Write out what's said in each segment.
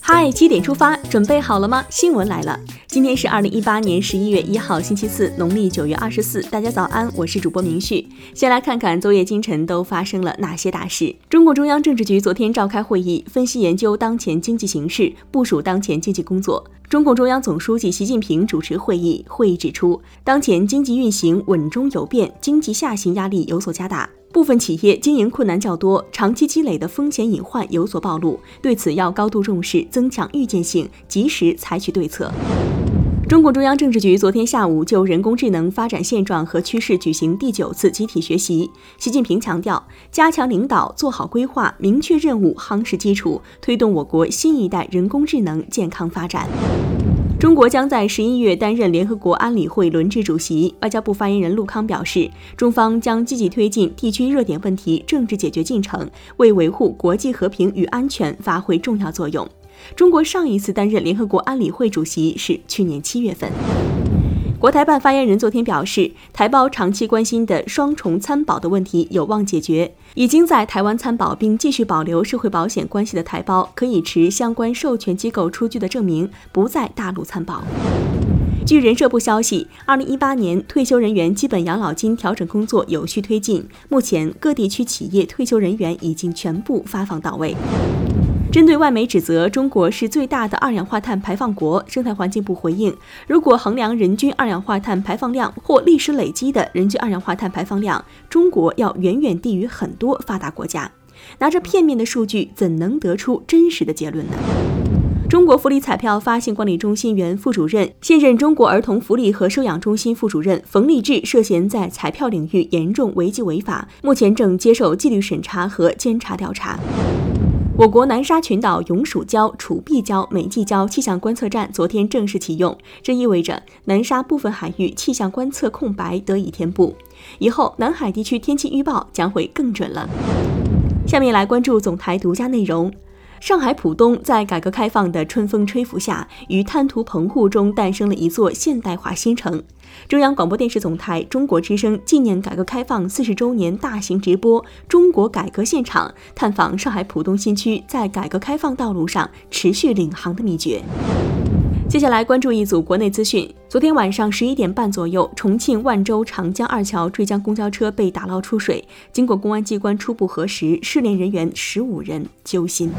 嗨，七点出发，准备好了吗？新闻来了，今天是二零一八年十一月一号，星期四，农历九月二十四。大家早安，我是主播明旭。先来看看昨夜今晨都发生了哪些大事。中共中央政治局昨天召开会议，分析研究当前经济形势，部署当前经济工作。中共中央总书记习近平主持会议，会议指出，当前经济运行稳中有变，经济下行压力有所加大。部分企业经营困难较多，长期积累的风险隐患有所暴露，对此要高度重视，增强预见性，及时采取对策。中共中央政治局昨天下午就人工智能发展现状和趋势举行第九次集体学习。习近平强调，加强领导，做好规划，明确任务，夯实基础，推动我国新一代人工智能健康发展。中国将在十一月担任联合国安理会轮值主席。外交部发言人陆康表示，中方将积极推进地区热点问题政治解决进程，为维护国际和平与安全发挥重要作用。中国上一次担任联合国安理会主席是去年七月份。国台办发言人昨天表示，台胞长期关心的双重参保的问题有望解决。已经在台湾参保并继续保留社会保险关系的台胞，可以持相关授权机构出具的证明，不在大陆参保。据人社部消息，二零一八年退休人员基本养老金调整工作有序推进，目前各地区企业退休人员已经全部发放到位。针对外媒指责中国是最大的二氧化碳排放国，生态环境部回应：如果衡量人均二氧化碳排放量或历史累积的人均二氧化碳排放量，中国要远远低于很多发达国家。拿着片面的数据，怎能得出真实的结论呢？中国福利彩票发行管理中心原副主任、现任中国儿童福利和收养中心副主任冯立志涉嫌在彩票领域严重违纪违法，目前正接受纪律审查和监察调查。我国南沙群岛永暑礁、楚碧礁、美济礁气象观测站昨天正式启用，这意味着南沙部分海域气象观测空白得以填补，以后南海地区天气预报将会更准了。下面来关注总台独家内容。上海浦东在改革开放的春风吹拂下，于滩涂棚户中诞生了一座现代化新城。中央广播电视总台中国之声纪念改革开放四十周年大型直播《中国改革现场》，探访上海浦东新区在改革开放道路上持续领航的秘诀。接下来关注一组国内资讯。昨天晚上十一点半左右，重庆万州长江二桥坠江公交车被打捞出水，经过公安机关初步核实，失联人员十五人，揪心。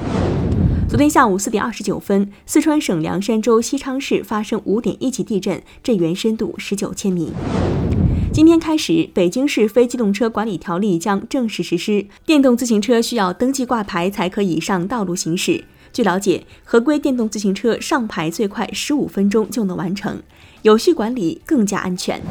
昨天下午四点二十九分，四川省凉山州西昌市发生五点一级地震，震源深度十九千米。今天开始，北京市非机动车管理条例将正式实施，电动自行车需要登记挂牌才可以上道路行驶。据了解，合规电动自行车上牌最快十五分钟就能完成，有序管理更加安全。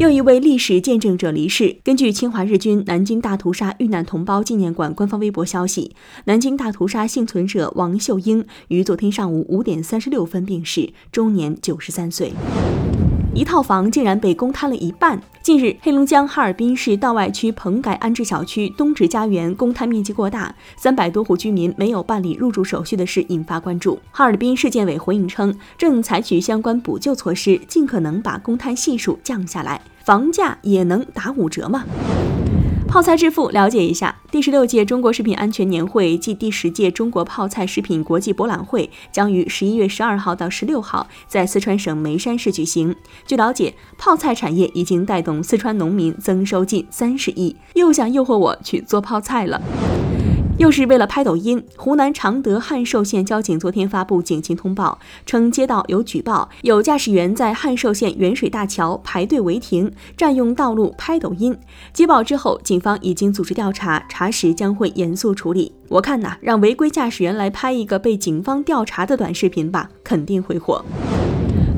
又一位历史见证者离世。根据侵华日军南京大屠杀遇难同胞纪念馆官方微博消息，南京大屠杀幸存者王秀英于昨天上午五点三十六分病逝，终年九十三岁。一套房竟然被公摊了一半。近日，黑龙江哈尔滨市道外区棚改安置小区东直家园公摊面积过大，三百多户居民没有办理入住手续的事引发关注。哈尔滨市建委回应称，正采取相关补救措施，尽可能把公摊系数降下来。房价也能打五折吗？泡菜致富，了解一下。第十六届中国食品安全年会暨第十届中国泡菜食品国际博览会将于十一月十二号到十六号在四川省眉山市举行。据了解，泡菜产业已经带动四川农民增收近三十亿，又想诱惑我去做泡菜了。又是为了拍抖音，湖南常德汉寿县交警昨天发布警情通报，称接到有举报，有驾驶员在汉寿县元水大桥排队违停，占用道路拍抖音。接报之后，警方已经组织调查，查实将会严肃处理。我看呐，让违规驾驶员来拍一个被警方调查的短视频吧，肯定会火。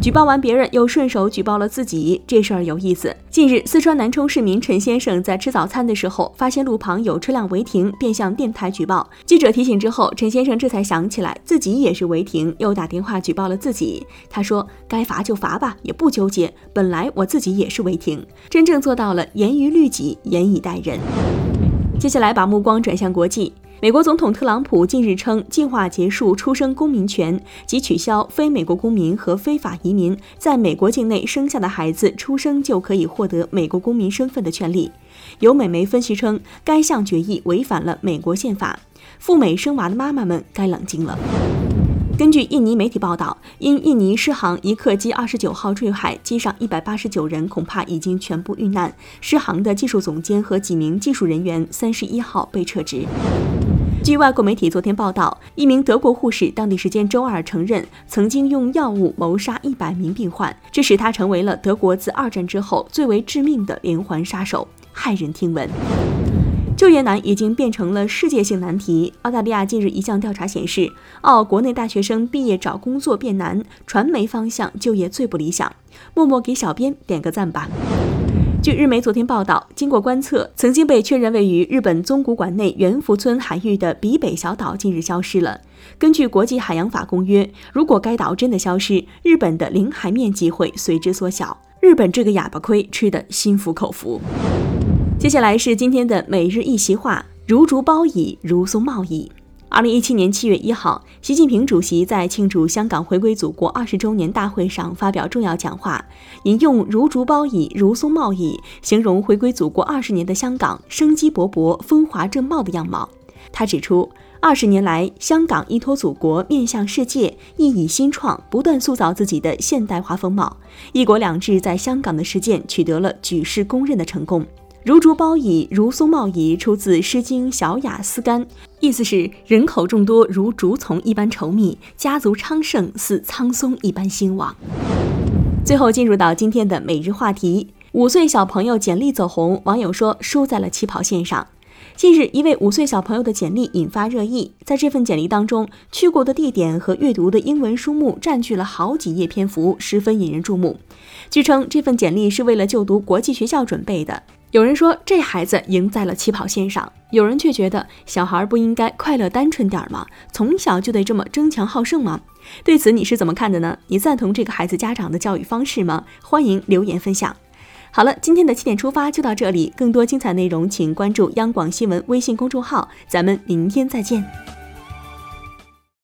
举报完别人，又顺手举报了自己，这事儿有意思。近日，四川南充市民陈先生在吃早餐的时候，发现路旁有车辆违停，便向电台举报。记者提醒之后，陈先生这才想起来自己也是违停，又打电话举报了自己。他说：“该罚就罚吧，也不纠结。本来我自己也是违停，真正做到了严于律己，严以待人。”接下来把目光转向国际。美国总统特朗普近日称，计划结束出生公民权及取消非美国公民和非法移民在美国境内生下的孩子出生就可以获得美国公民身份的权利。有美媒分析称，该项决议违反了美国宪法，赴美生娃的妈妈们该冷静了。根据印尼媒体报道，因印尼狮航一客机二十九号坠海，机上一百八十九人恐怕已经全部遇难。狮航的技术总监和几名技术人员三十一号被撤职。据外国媒体昨天报道，一名德国护士当地时间周二承认，曾经用药物谋杀一百名病患，这使他成为了德国自二战之后最为致命的连环杀手，骇人听闻。就业难已经变成了世界性难题。澳大利亚近日一项调查显示，澳国内大学生毕业找工作变难，传媒方向就业最不理想。默默给小编点个赞吧。据日媒昨天报道，经过观测，曾经被确认位于日本宗谷管内元福村海域的比北小岛近日消失了。根据国际海洋法公约，如果该岛真的消失，日本的领海面积会随之缩小。日本这个哑巴亏吃得心服口服。接下来是今天的每日一席话：如竹包矣，如松茂矣。二零一七年七月一号，习近平主席在庆祝香港回归祖国二十周年大会上发表重要讲话，引用“如竹包矣，如松茂矣”形容回归祖国二十年的香港生机勃勃、风华正茂的样貌。他指出，二十年来，香港依托祖国面向世界，熠熠新创，不断塑造自己的现代化风貌。一国两制在香港的实践取得了举世公认的成功。如竹包矣，如松茂矣，出自《诗经·小雅·思干》，意思是人口众多如竹丛一般稠密，家族昌盛似苍松一般兴旺。最后进入到今天的每日话题：五岁小朋友简历走红，网友说输在了起跑线上。近日，一位五岁小朋友的简历引发热议，在这份简历当中，去过的地点和阅读的英文书目占据了好几页篇幅，十分引人注目。据称，这份简历是为了就读国际学校准备的。有人说这孩子赢在了起跑线上，有人却觉得小孩不应该快乐单纯点儿吗？从小就得这么争强好胜吗？对此你是怎么看的呢？你赞同这个孩子家长的教育方式吗？欢迎留言分享。好了，今天的七点出发就到这里，更多精彩内容请关注央广新闻微信公众号，咱们明天再见。